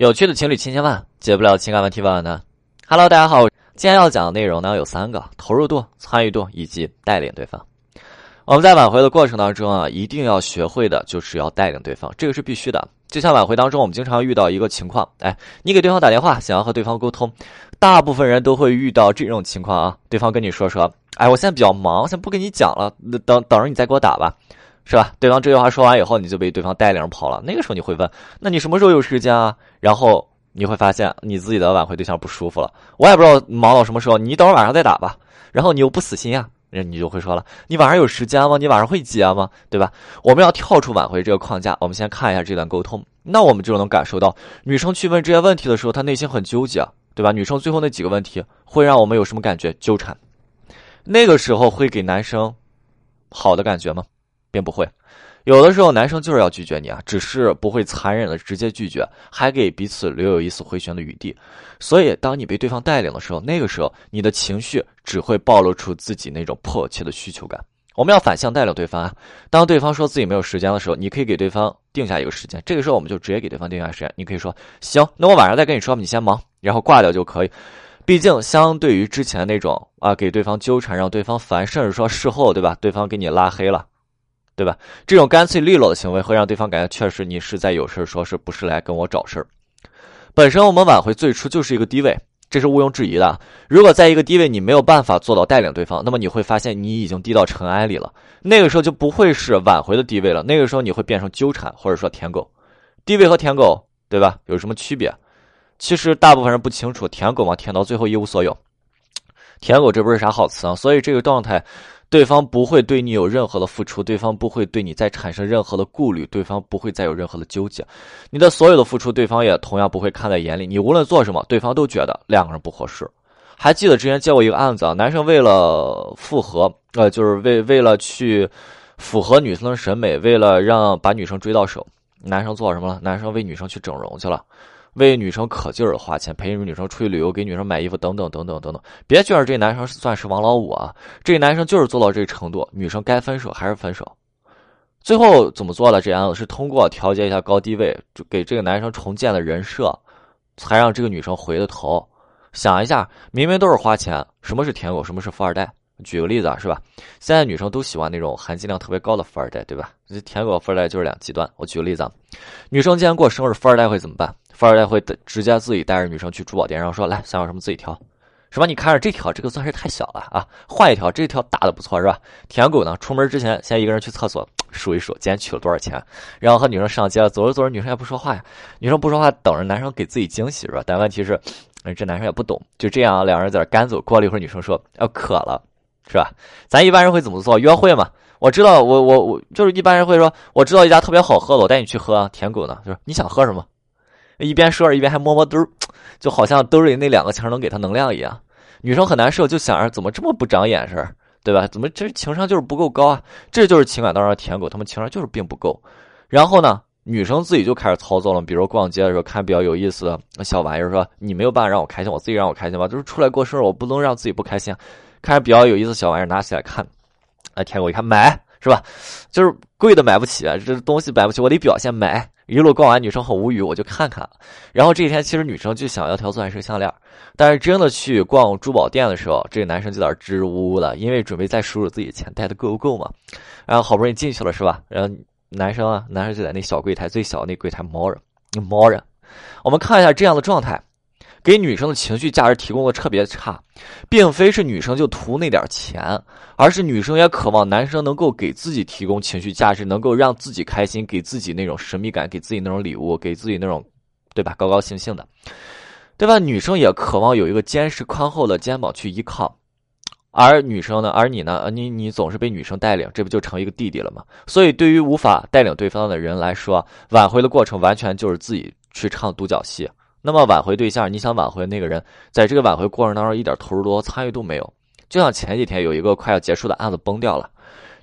有趣的情侣千千万，解不了情感问题万万难。Hello，大家好，今天要讲的内容呢有三个：投入度、参与度以及带领对方。我们在挽回的过程当中啊，一定要学会的就是要带领对方，这个是必须的。就像挽回当中，我们经常遇到一个情况，哎，你给对方打电话，想要和对方沟通，大部分人都会遇到这种情况啊。对方跟你说说，哎，我现在比较忙，先不跟你讲了，等等着你再给我打吧。是吧？对方这句话说完以后，你就被对方带领跑了。那个时候你会问：那你什么时候有时间啊？然后你会发现你自己的挽回对象不舒服了。我也不知道忙到什么时候，你等会晚上再打吧。然后你又不死心呀，人你就会说了：你晚上有时间吗？你晚上会接吗？对吧？我们要跳出挽回这个框架，我们先看一下这段沟通，那我们就能感受到女生去问这些问题的时候，她内心很纠结，对吧？女生最后那几个问题会让我们有什么感觉？纠缠。那个时候会给男生好的感觉吗？并不会，有的时候男生就是要拒绝你啊，只是不会残忍的直接拒绝，还给彼此留有一丝回旋的余地。所以，当你被对方带领的时候，那个时候你的情绪只会暴露出自己那种迫切的需求感。我们要反向带领对方啊，当对方说自己没有时间的时候，你可以给对方定下一个时间。这个时候，我们就直接给对方定下时间。你可以说：“行，那我晚上再跟你说吧，你先忙，然后挂掉就可以。”毕竟，相对于之前那种啊，给对方纠缠，让对方烦，甚至说事后对吧，对方给你拉黑了。对吧？这种干脆利落的行为会让对方感觉确实你是在有事说是不是来跟我找事儿。本身我们挽回最初就是一个低位，这是毋庸置疑的。如果在一个低位你没有办法做到带领对方，那么你会发现你已经低到尘埃里了。那个时候就不会是挽回的低位了，那个时候你会变成纠缠或者说舔狗。低位和舔狗，对吧？有什么区别？其实大部分人不清楚，舔狗嘛，舔到最后一无所有。舔狗这不是啥好词啊，所以这个状态。对方不会对你有任何的付出，对方不会对你再产生任何的顾虑，对方不会再有任何的纠结，你的所有的付出，对方也同样不会看在眼里。你无论做什么，对方都觉得两个人不合适。还记得之前接过一个案子啊，男生为了复合，呃，就是为为了去符合女生的审美，为了让把女生追到手，男生做什么了？男生为女生去整容去了。为女生可劲儿的花钱，陪女生出去旅游，给女生买衣服，等等等等等等。别觉得这男生算是王老五啊，这男生就是做到这程度，女生该分手还是分手。最后怎么做的？这案子是通过调节一下高低位，就给这个男生重建了人设，才让这个女生回的头。想一下，明明都是花钱，什么是舔狗，什么是富二代？举个例子啊，是吧？现在女生都喜欢那种含金量特别高的富二代，对吧？这舔狗富二代就是两极端。我举个例子啊，女生今天过生日，富二代会怎么办？富二代会直接自己带着女生去珠宝店，然后说：“来，想要什么自己挑，是吧？你看着这条，这个钻石太小了啊，换一条，这条大的不错，是吧？”舔狗呢，出门之前先一个人去厕所数一数，今天取了多少钱，然后和女生上街了，走着走着，女生也不说话呀，女生不说话，等着男生给自己惊喜，是吧？但问题是，这男生也不懂，就这样，两人在这干走。过了一会儿，女生说：“要渴了，是吧？”咱一般人会怎么做？约会嘛，我知道，我我我就是一般人会说：“我知道一家特别好喝的，我带你去喝。”舔狗呢，就是你想喝什么？一边说着，一边还摸摸兜就好像兜里那两个钱能给他能量一样。女生很难受，就想着怎么这么不长眼神，对吧？怎么这情商就是不够高啊？这就是情感当中的舔狗，他们情商就是并不够。然后呢，女生自己就开始操作了，比如逛街的时候看比较有意思的小玩意儿，说你没有办法让我开心，我自己让我开心吧。就是出来过生日，我不能让自己不开心。看着比较有意思小玩意儿，拿起来看，哎，舔狗一看买是吧？就是贵的买不起，这东西买不起，我得表现买。一路逛完，女生很无语，我就看看。然后这一天，其实女生就想要条钻石项链，但是真的去逛珠宝店的时候，这个男生就在那儿支支吾吾的，因为准备再数数自己钱带的够不够嘛。然后好不容易进去了，是吧？然后男生啊，男生就在那小柜台最小那柜台猫着，猫着。我们看一下这样的状态。给女生的情绪价值提供的特别差，并非是女生就图那点钱，而是女生也渴望男生能够给自己提供情绪价值，能够让自己开心，给自己那种神秘感，给自己那种礼物，给自己那种，对吧？高高兴兴的，对吧？女生也渴望有一个坚实宽厚的肩膀去依靠，而女生呢？而你呢？你你总是被女生带领，这不就成一个弟弟了吗？所以，对于无法带领对方的人来说，挽回的过程完全就是自己去唱独角戏。那么挽回对象，你想挽回那个人，在这个挽回过程当中一点投入多参与度没有，就像前几天有一个快要结束的案子崩掉了，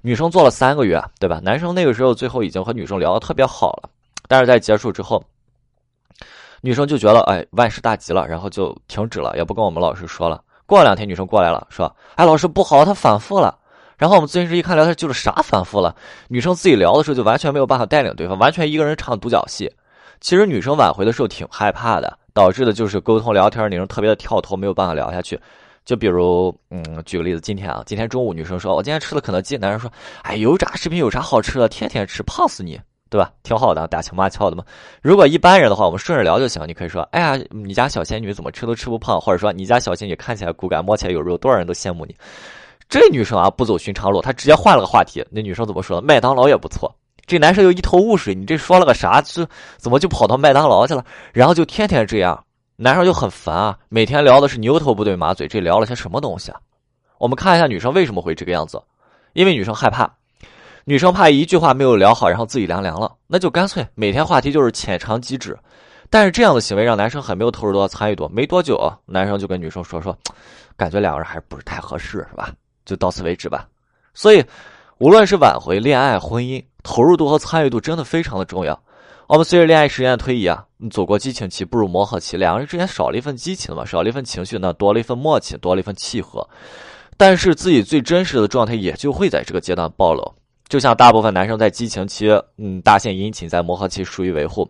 女生做了三个月，对吧？男生那个时候最后已经和女生聊得特别好了，但是在结束之后，女生就觉得哎万事大吉了，然后就停止了，也不跟我们老师说了。过了两天，女生过来了，说哎老师不好，他反复了。然后我们咨询师一看聊天就是啥反复了，女生自己聊的时候就完全没有办法带领对方，完全一个人唱独角戏。其实女生挽回的时候挺害怕的，导致的就是沟通聊天，女生特别的跳脱，没有办法聊下去。就比如，嗯，举个例子，今天啊，今天中午女生说，我今天吃了肯德基，男生说，哎，油炸食品有啥好吃的？天天吃，胖死你，对吧？挺好的，打情骂俏的嘛。如果一般人的话，我们顺着聊就行。你可以说，哎呀，你家小仙女怎么吃都吃不胖，或者说你家小仙女看起来骨感，摸起来有肉，多少人都羡慕你。这女生啊，不走寻常路，她直接换了个话题。那女生怎么说？麦当劳也不错。这男生又一头雾水，你这说了个啥？这怎么就跑到麦当劳去了？然后就天天这样。男生就很烦啊，每天聊的是牛头不对马嘴，这聊了些什么东西啊？我们看一下女生为什么会这个样子，因为女生害怕，女生怕一句话没有聊好，然后自己凉凉了，那就干脆每天话题就是浅尝即止。但是这样的行为让男生很没有投入多参与多，没多久，男生就跟女生说说，感觉两个人还是不是太合适，是吧？就到此为止吧。所以，无论是挽回、恋爱、婚姻，投入度和参与度真的非常的重要。我们随着恋爱时间的推移啊，走过激情期，步入磨合期，两个人之间少了一份激情嘛，少了一份情绪，那多了一份默契，多了一份契合。但是自己最真实的状态也就会在这个阶段暴露。就像大部分男生在激情期，嗯，大献殷勤，在磨合期疏于维护。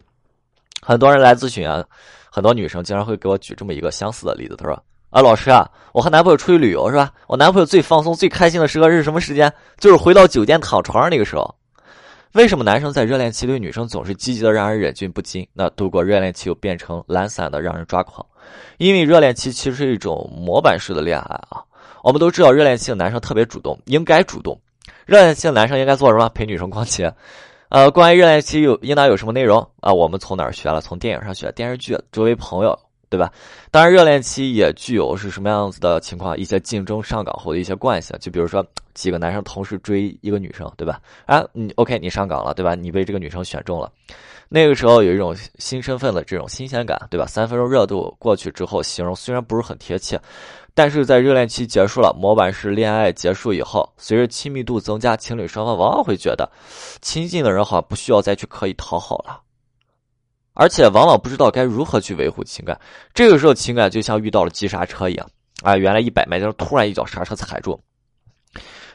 很多人来咨询啊，很多女生经常会给我举这么一个相似的例子，她说：“啊，老师啊，我和男朋友出去旅游是吧？我男朋友最放松、最开心的时刻是什么时间？就是回到酒店躺床上那个时候。”为什么男生在热恋期对女生总是积极的让人忍俊不禁？那度过热恋期又变成懒散的让人抓狂？因为热恋期其实是一种模板式的恋爱啊。我们都知道热恋期的男生特别主动，应该主动。热恋期的男生应该做什么？陪女生逛街。呃，关于热恋期有应当有什么内容啊？我们从哪儿学了？从电影上学，电视剧，周围朋友。对吧？当然，热恋期也具有是什么样子的情况？一些竞争上岗后的一些惯性，就比如说几个男生同时追一个女生，对吧？啊，你 OK，你上岗了，对吧？你被这个女生选中了，那个时候有一种新身份的这种新鲜感，对吧？三分钟热度过去之后，形容虽然不是很贴切，但是在热恋期结束了，模板式恋爱结束以后，随着亲密度增加，情侣双方往往会觉得，亲近的人好像不需要再去刻意讨好了。而且往往不知道该如何去维护情感，这个时候情感就像遇到了急刹车一样，啊，原来一百迈，就是突然一脚刹车踩住。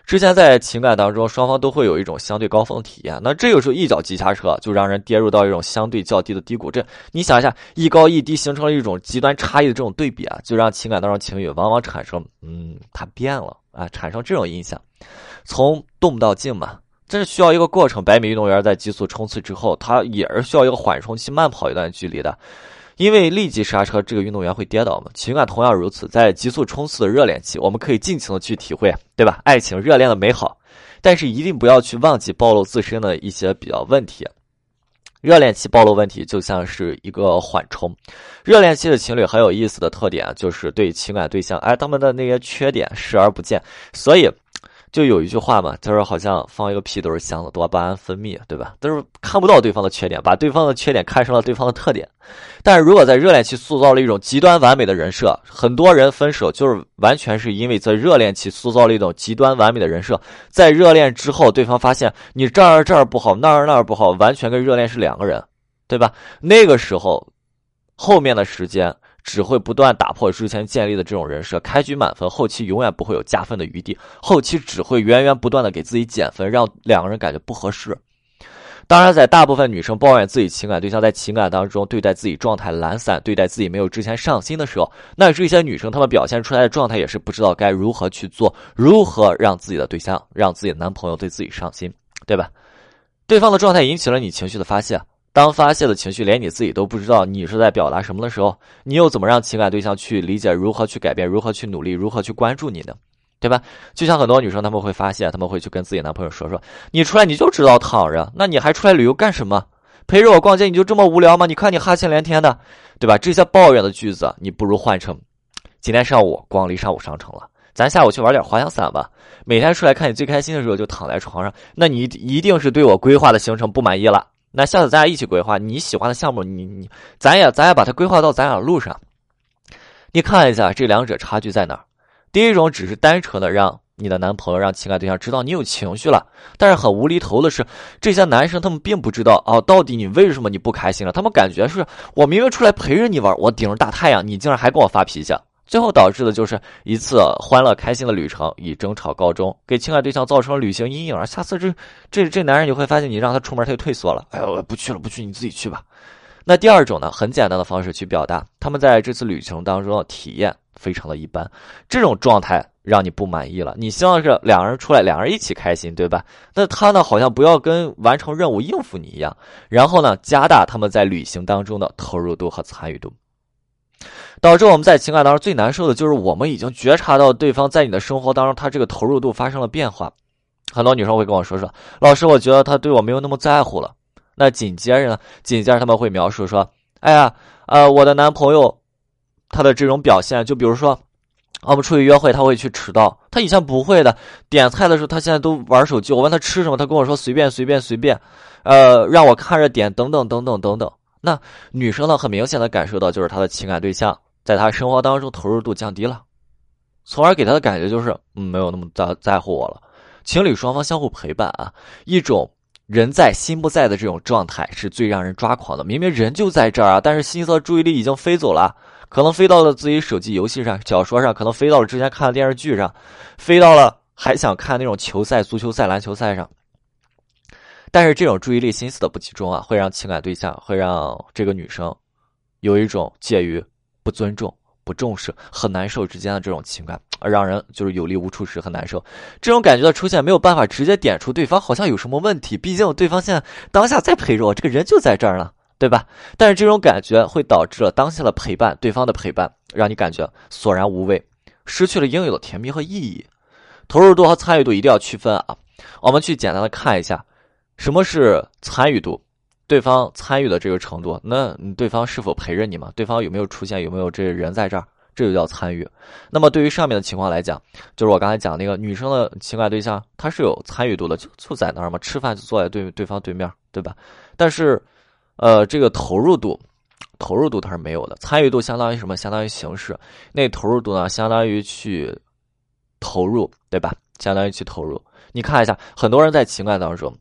之前在情感当中，双方都会有一种相对高峰体验，那这个时候一脚急刹车，就让人跌入到一种相对较低的低谷。这你想一下，一高一低形成了一种极端差异的这种对比啊，就让情感当中情侣往往产生，嗯，他变了啊，产生这种印象，从动到静嘛。这是需要一个过程。百米运动员在急速冲刺之后，他也是需要一个缓冲期，慢跑一段距离的。因为立即刹车，这个运动员会跌倒嘛。情感同样如此，在急速冲刺的热恋期，我们可以尽情的去体会，对吧？爱情热恋的美好，但是一定不要去忘记暴露自身的一些比较问题。热恋期暴露问题就像是一个缓冲。热恋期的情侣很有意思的特点，就是对情感对象，哎，他们的那些缺点视而不见，所以。就有一句话嘛，他说好像放一个屁都是香的，多巴胺分泌，对吧？都是看不到对方的缺点，把对方的缺点看成了对方的特点。但是如果在热恋期塑造了一种极端完美的人设，很多人分手就是完全是因为在热恋期塑造了一种极端完美的人设，在热恋之后，对方发现你这儿这儿不好，那儿那儿不好，完全跟热恋是两个人，对吧？那个时候，后面的时间。只会不断打破之前建立的这种人设，开局满分，后期永远不会有加分的余地，后期只会源源不断的给自己减分，让两个人感觉不合适。当然，在大部分女生抱怨自己情感对象在情感当中对待自己状态懒散，对待自己没有之前上心的时候，那这些女生她们表现出来的状态也是不知道该如何去做，如何让自己的对象，让自己的男朋友对自己上心，对吧？对方的状态引起了你情绪的发泄。当发泄的情绪连你自己都不知道你是在表达什么的时候，你又怎么让情感对象去理解如何去改变、如何去努力、如何去关注你呢？对吧？就像很多女生，她们会发现，她们会去跟自己男朋友说说：“你出来你就知道躺着，那你还出来旅游干什么？陪着我逛街你就这么无聊吗？你看你哈欠连天的，对吧？”这些抱怨的句子，你不如换成：“今天上午逛了一上午商城了，咱下午去玩点滑翔伞吧。”每天出来看你最开心的时候就躺在床上，那你一定是对我规划的行程不满意了。那下次咱俩一起规划你喜欢的项目，你你，咱也咱也把它规划到咱俩路上。你看一下这两者差距在哪儿？第一种只是单纯的让你的男朋友、让情感对象知道你有情绪了，但是很无厘头的是，这些男生他们并不知道哦，到底你为什么你不开心了？他们感觉是我明明出来陪着你玩，我顶着大太阳，你竟然还跟我发脾气。最后导致的就是一次欢乐开心的旅程以争吵告终，给情感对象造成了旅行阴影。而下次这这这男人你会发现，你让他出门他就退缩了。哎呦，不去了，不去，你自己去吧。那第二种呢，很简单的方式去表达，他们在这次旅程当中的体验非常的一般，这种状态让你不满意了。你希望是两个人出来，两个人一起开心，对吧？那他呢，好像不要跟完成任务应付你一样，然后呢，加大他们在旅行当中的投入度和参与度，导致我们在情感当中最难受的就是我们已经觉察到对方在你的生活当中他这个投入度发生了变化。很多女生会跟我说说，老师，我觉得他对我没有那么在乎了。那紧接着呢？紧接着他们会描述说：“哎呀，呃，我的男朋友，他的这种表现，就比如说，我们出去约会，他会去迟到。他以前不会的，点菜的时候，他现在都玩手机。我问他吃什么，他跟我说随便随便随便，呃，让我看着点，等等等等等等。那女生呢，很明显的感受到，就是她的情感对象在她生活当中投入度降低了，从而给她的感觉就是，嗯，没有那么在在乎我了。情侣双方相互陪伴啊，一种。”人在心不在的这种状态是最让人抓狂的。明明人就在这儿啊，但是心思注意力已经飞走了，可能飞到了自己手机游戏上、小说上，可能飞到了之前看的电视剧上，飞到了还想看那种球赛、足球赛、篮球赛上。但是这种注意力、心思的不集中啊，会让情感对象，会让这个女生有一种介于不尊重。不重视很难受之间的这种情感，而让人就是有力无处使，很难受。这种感觉的出现，没有办法直接点出对方好像有什么问题。毕竟对方现在当下在陪着我，这个人就在这儿了，对吧？但是这种感觉会导致了当下的陪伴，对方的陪伴让你感觉索然无味，失去了应有的甜蜜和意义。投入度和参与度一定要区分啊！我们去简单的看一下，什么是参与度。对方参与的这个程度，那你对方是否陪着你嘛？对方有没有出现？有没有这人在这儿？这就叫参与。那么对于上面的情况来讲，就是我刚才讲那个女生的情感对象，她是有参与度的，就就在那儿嘛，吃饭就坐在对对方对面，对吧？但是，呃，这个投入度，投入度它是没有的。参与度相当于什么？相当于形式。那投入度呢？相当于去投入，对吧？相当于去投入。你看一下，很多人在情感当中，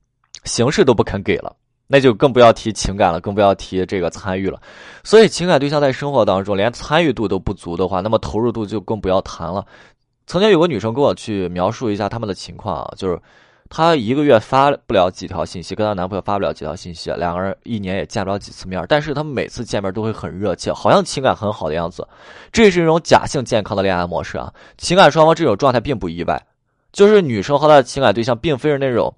形式都不肯给了。那就更不要提情感了，更不要提这个参与了。所以，情感对象在生活当中连参与度都不足的话，那么投入度就更不要谈了。曾经有个女生跟我去描述一下他们的情况啊，就是她一个月发不了几条信息，跟她男朋友发不了几条信息，两个人一年也见不了几次面，但是他们每次见面都会很热切，好像情感很好的样子。这是一种假性健康的恋爱模式啊！情感双方这种状态并不意外，就是女生和她的情感对象并非是那种。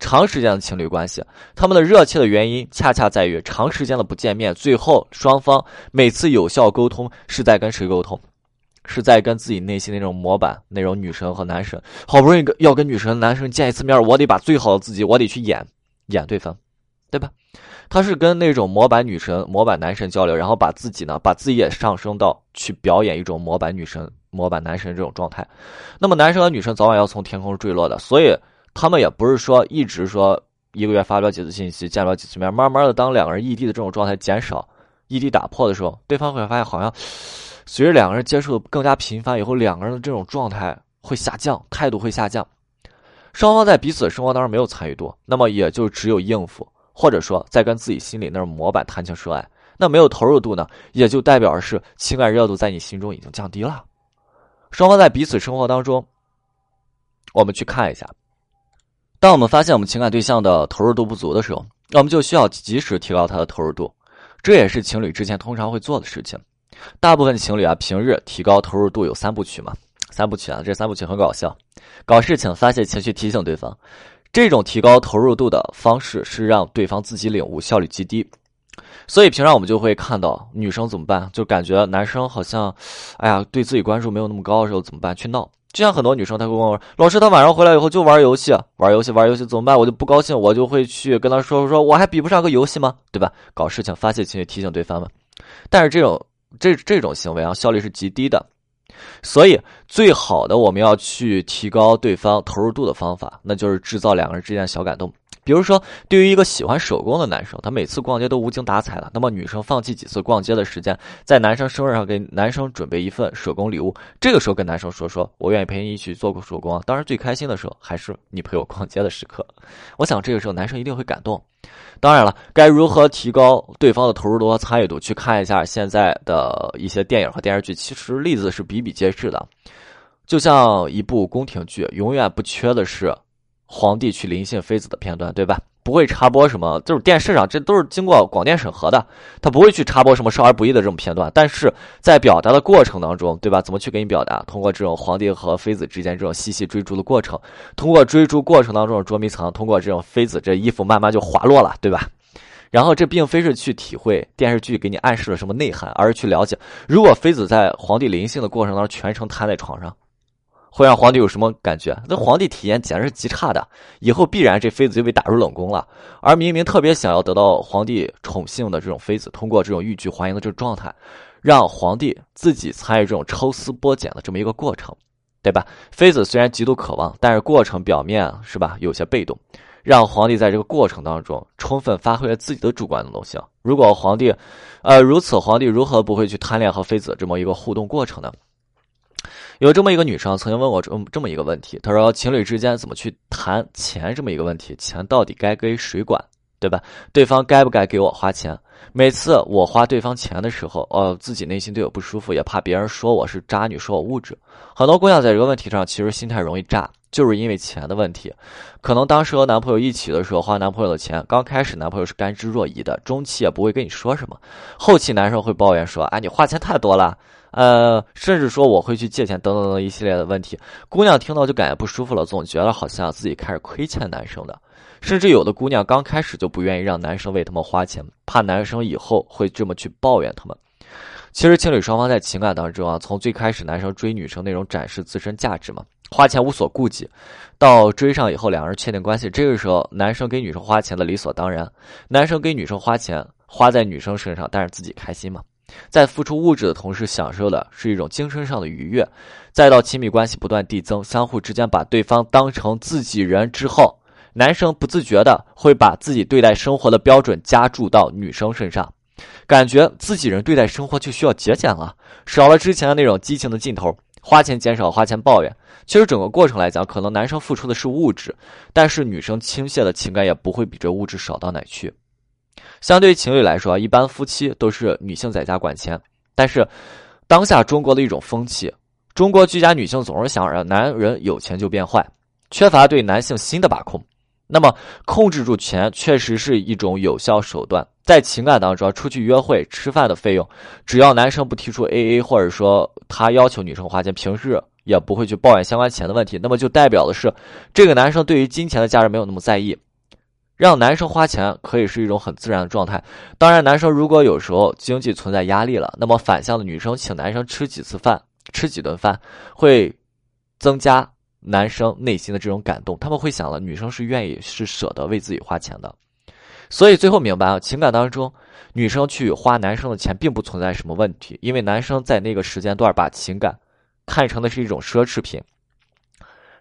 长时间的情侣关系，他们的热切的原因恰恰在于长时间的不见面，最后双方每次有效沟通是在跟谁沟通？是在跟自己内心那种模板那种女神和男神，好不容易要跟女神男神见一次面，我得把最好的自己，我得去演演对方，对吧？他是跟那种模板女神、模板男神交流，然后把自己呢，把自己也上升到去表演一种模板女神、模板男神这种状态。那么男生和女生早晚要从天空坠落的，所以。他们也不是说一直说一个月发不了几次信息，见不了几次面。慢慢的，当两个人异地的这种状态减少，异地打破的时候，对方会发现好像随着两个人接触的更加频繁以后，两个人的这种状态会下降，态度会下降。双方在彼此的生活当中没有参与度，那么也就只有应付，或者说在跟自己心里那种模板谈情说爱。那没有投入度呢，也就代表是情感热度在你心中已经降低了。双方在彼此生活当中，我们去看一下。当我们发现我们情感对象的投入度不足的时候，那我们就需要及时提高他的投入度。这也是情侣之前通常会做的事情。大部分情侣啊，平日提高投入度有三部曲嘛。三部曲啊，这三部曲很搞笑。搞事情、发泄情绪、提醒对方。这种提高投入度的方式是让对方自己领悟，效率极低。所以平常我们就会看到女生怎么办？就感觉男生好像，哎呀，对自己关注没有那么高的时候怎么办？去闹。就像很多女生，她会问我：“老师，她晚上回来以后就玩游戏，玩游戏，玩游戏怎么办？我就不高兴，我就会去跟她说说，我还比不上个游戏吗？对吧？搞事情，发泄情绪，提醒对方嘛。但是这种这这种行为啊，效率是极低的。所以，最好的我们要去提高对方投入度的方法，那就是制造两个人之间的小感动。”比如说，对于一个喜欢手工的男生，他每次逛街都无精打采的。那么，女生放弃几次逛街的时间，在男生生日上给男生准备一份手工礼物。这个时候跟男生说：“说我愿意陪你一起做个手工。”当然，最开心的时候还是你陪我逛街的时刻。我想这个时候男生一定会感动。当然了，该如何提高对方的投入度和参与度？去看一下现在的一些电影和电视剧，其实例子是比比皆是的。就像一部宫廷剧，永远不缺的是。皇帝去临幸妃子的片段，对吧？不会插播什么，就是电视上这都是经过广电审核的，他不会去插播什么少儿不宜的这种片段。但是在表达的过程当中，对吧？怎么去给你表达？通过这种皇帝和妃子之间这种细细追逐的过程，通过追逐过程当中的捉迷藏，通过这种妃子这衣服慢慢就滑落了，对吧？然后这并非是去体会电视剧给你暗示了什么内涵，而是去了解，如果妃子在皇帝临幸的过程当中全程瘫在床上，会让皇帝有什么感觉？那皇帝体验简直是极差的，以后必然这妃子就被打入冷宫了。而明明特别想要得到皇帝宠幸的这种妃子，通过这种欲拒还迎的这种状态，让皇帝自己参与这种抽丝剥茧的这么一个过程，对吧？妃子虽然极度渴望，但是过程表面是吧有些被动。让皇帝在这个过程当中充分发挥了自己的主观能动性。如果皇帝，呃，如此，皇帝如何不会去贪恋和妃子这么一个互动过程呢？有这么一个女生曾经问我这么这么一个问题，她说：“情侣之间怎么去谈钱这么一个问题？钱到底该归谁管，对吧？对方该不该给我花钱？每次我花对方钱的时候，呃，自己内心都有不舒服，也怕别人说我是渣女，说我物质。很多姑娘在这个问题上其实心态容易炸。”就是因为钱的问题，可能当时和男朋友一起的时候花男朋友的钱，刚开始男朋友是甘之若饴的，中期也不会跟你说什么，后期男生会抱怨说：“哎，你花钱太多了。”呃，甚至说我会去借钱等等等一系列的问题，姑娘听到就感觉不舒服了，总觉得好像自己开始亏欠男生的，甚至有的姑娘刚开始就不愿意让男生为他们花钱，怕男生以后会这么去抱怨他们。其实情侣双方在情感当中啊，从最开始男生追女生那种展示自身价值嘛。花钱无所顾忌，到追上以后，两个人确定关系，这个时候男生给女生花钱的理所当然。男生给女生花钱，花在女生身上，但是自己开心嘛，在付出物质的同时，享受的是一种精神上的愉悦。再到亲密关系不断递增，相互之间把对方当成自己人之后，男生不自觉的会把自己对待生活的标准加注到女生身上，感觉自己人对待生活就需要节俭了，少了之前的那种激情的劲头。花钱减少，花钱抱怨。其实整个过程来讲，可能男生付出的是物质，但是女生倾泻的情感也不会比这物质少到哪去。相对于情侣来说，一般夫妻都是女性在家管钱，但是当下中国的一种风气，中国居家女性总是想让男人有钱就变坏，缺乏对男性心的把控。那么，控制住钱确实是一种有效手段。在情感当中，出去约会、吃饭的费用，只要男生不提出 A A，或者说他要求女生花钱，平时也不会去抱怨相关钱的问题，那么就代表的是，这个男生对于金钱的价值没有那么在意。让男生花钱可以是一种很自然的状态。当然，男生如果有时候经济存在压力了，那么反向的女生请男生吃几次饭、吃几顿饭，会增加。男生内心的这种感动，他们会想了，女生是愿意是舍得为自己花钱的，所以最后明白啊，情感当中，女生去花男生的钱并不存在什么问题，因为男生在那个时间段把情感看成的是一种奢侈品，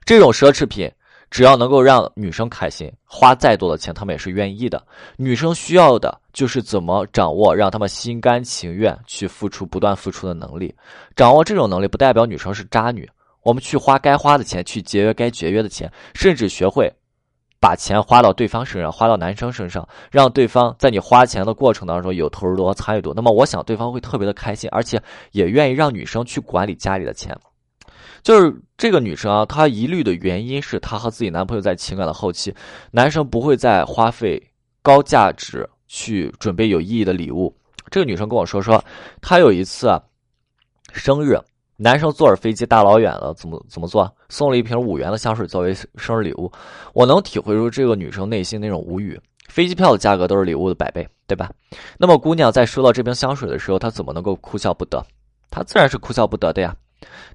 这种奢侈品只要能够让女生开心，花再多的钱他们也是愿意的。女生需要的就是怎么掌握让他们心甘情愿去付出、不断付出的能力，掌握这种能力不代表女生是渣女。我们去花该花的钱，去节约该节约的钱，甚至学会把钱花到对方身上，花到男生身上，让对方在你花钱的过程当中有投入度和参与度。那么，我想对方会特别的开心，而且也愿意让女生去管理家里的钱。就是这个女生啊，她疑虑的原因是她和自己男朋友在情感的后期，男生不会再花费高价值去准备有意义的礼物。这个女生跟我说说，她有一次，生日。男生坐着飞机大老远的，怎么怎么做？送了一瓶五元的香水作为生日礼物，我能体会出这个女生内心那种无语。飞机票的价格都是礼物的百倍，对吧？那么姑娘在收到这瓶香水的时候，她怎么能够哭笑不得？她自然是哭笑不得的呀。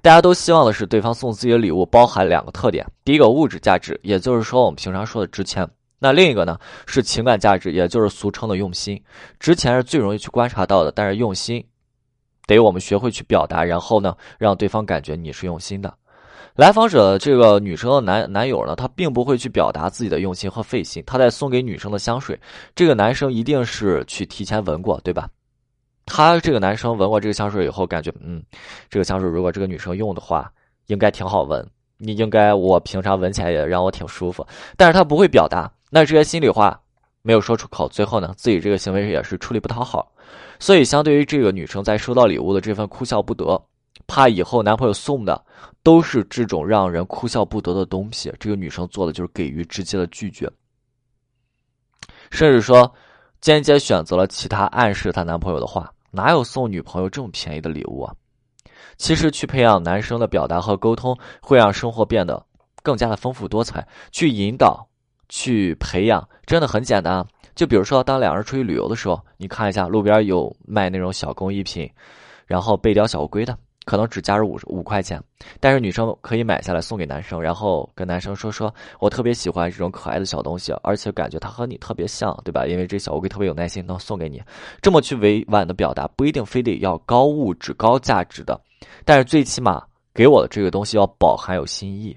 大家都希望的是对方送自己的礼物包含两个特点：第一个物质价值，也就是说我们平常说的值钱；那另一个呢是情感价值，也就是俗称的用心。值钱是最容易去观察到的，但是用心。得我们学会去表达，然后呢，让对方感觉你是用心的。来访者这个女生的男男友呢，他并不会去表达自己的用心和费心。他在送给女生的香水，这个男生一定是去提前闻过，对吧？他这个男生闻过这个香水以后，感觉嗯，这个香水如果这个女生用的话，应该挺好闻。你应该我平常闻起来也让我挺舒服，但是他不会表达，那这些心里话没有说出口，最后呢，自己这个行为也是出力不讨好。所以，相对于这个女生在收到礼物的这份哭笑不得，怕以后男朋友送的都是这种让人哭笑不得的东西，这个女生做的就是给予直接的拒绝。甚至说间接选择了其他暗示她男朋友的话。哪有送女朋友这么便宜的礼物啊？其实去培养男生的表达和沟通，会让生活变得更加的丰富多彩。去引导、去培养，真的很简单。就比如说，当两人出去旅游的时候，你看一下路边有卖那种小工艺品，然后背雕小乌龟的。可能只加入五五块钱，但是女生可以买下来送给男生，然后跟男生说说，我特别喜欢这种可爱的小东西，而且感觉它和你特别像，对吧？因为这小乌龟特别有耐心，能送给你。这么去委婉的表达，不一定非得要高物质、高价值的，但是最起码给我的这个东西要饱含有心意。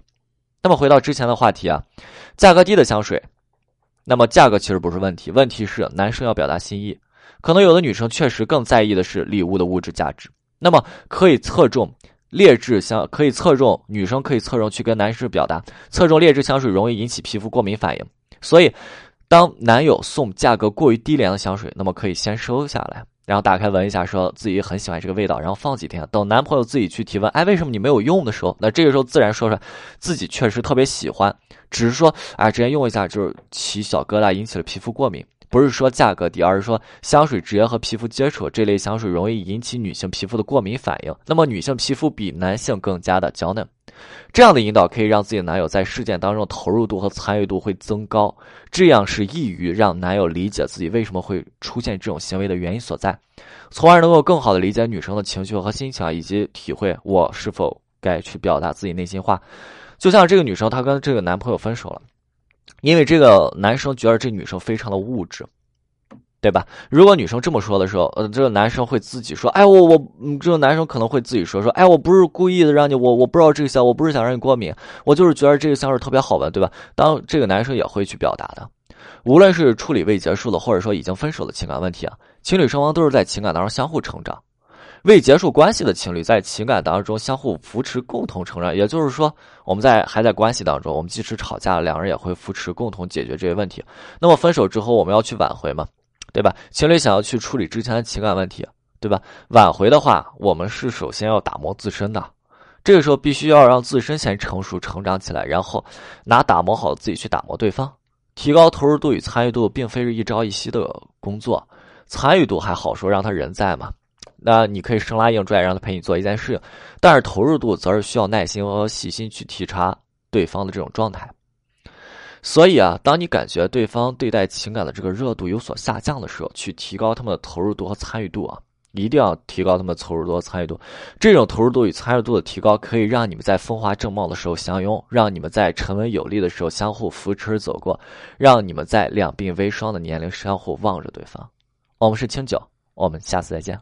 那么回到之前的话题啊，价格低的香水，那么价格其实不是问题，问题是男生要表达心意。可能有的女生确实更在意的是礼物的物质价值。那么可以侧重劣质香，可以侧重女生可以侧重去跟男士表达，侧重劣质香水容易引起皮肤过敏反应。所以，当男友送价格过于低廉的香水，那么可以先收下来，然后打开闻一下，说自己很喜欢这个味道，然后放几天，等男朋友自己去提问，哎，为什么你没有用的时候，那这个时候自然说出来自己确实特别喜欢，只是说哎，之前用一下就是起小疙瘩，引起了皮肤过敏。不是说价格低，而是说香水直接和皮肤接触，这类香水容易引起女性皮肤的过敏反应。那么女性皮肤比男性更加的娇嫩，这样的引导可以让自己的男友在事件当中投入度和参与度会增高，这样是易于让男友理解自己为什么会出现这种行为的原因所在，从而能够更好的理解女生的情绪和心情，以及体会我是否该去表达自己内心话。就像这个女生，她跟这个男朋友分手了。因为这个男生觉得这女生非常的物质，对吧？如果女生这么说的时候，呃，这个男生会自己说：“哎，我我，嗯，这个男生可能会自己说说，哎，我不是故意的让你，我我不知道这个香，我不是想让你过敏，我就是觉得这个香水特别好闻，对吧？”当这个男生也会去表达的，无论是处理未结束的，或者说已经分手的情感问题啊，情侣双方都是在情感当中相互成长。未结束关系的情侣在情感当中相互扶持，共同成长。也就是说，我们在还在关系当中，我们即使吵架了，两人也会扶持，共同解决这些问题。那么分手之后，我们要去挽回嘛，对吧？情侣想要去处理之前的情感问题，对吧？挽回的话，我们是首先要打磨自身的，这个时候必须要让自身先成熟成长起来，然后拿打磨好自己去打磨对方。提高投入度与参与度，并非是一朝一夕的工作，参与度还好说，让他人在嘛。那你可以生拉硬拽让他陪你做一件事，但是投入度则是需要耐心和细心去体察对方的这种状态。所以啊，当你感觉对方对待情感的这个热度有所下降的时候，去提高他们的投入度和参与度啊，一定要提高他们的投入度和参与度。这种投入度与参与度的提高，可以让你们在风华正茂的时候相拥，让你们在沉稳有力的时候相互扶持走过，让你们在两鬓微霜的年龄相互望着对方。我们是清酒，我们下次再见。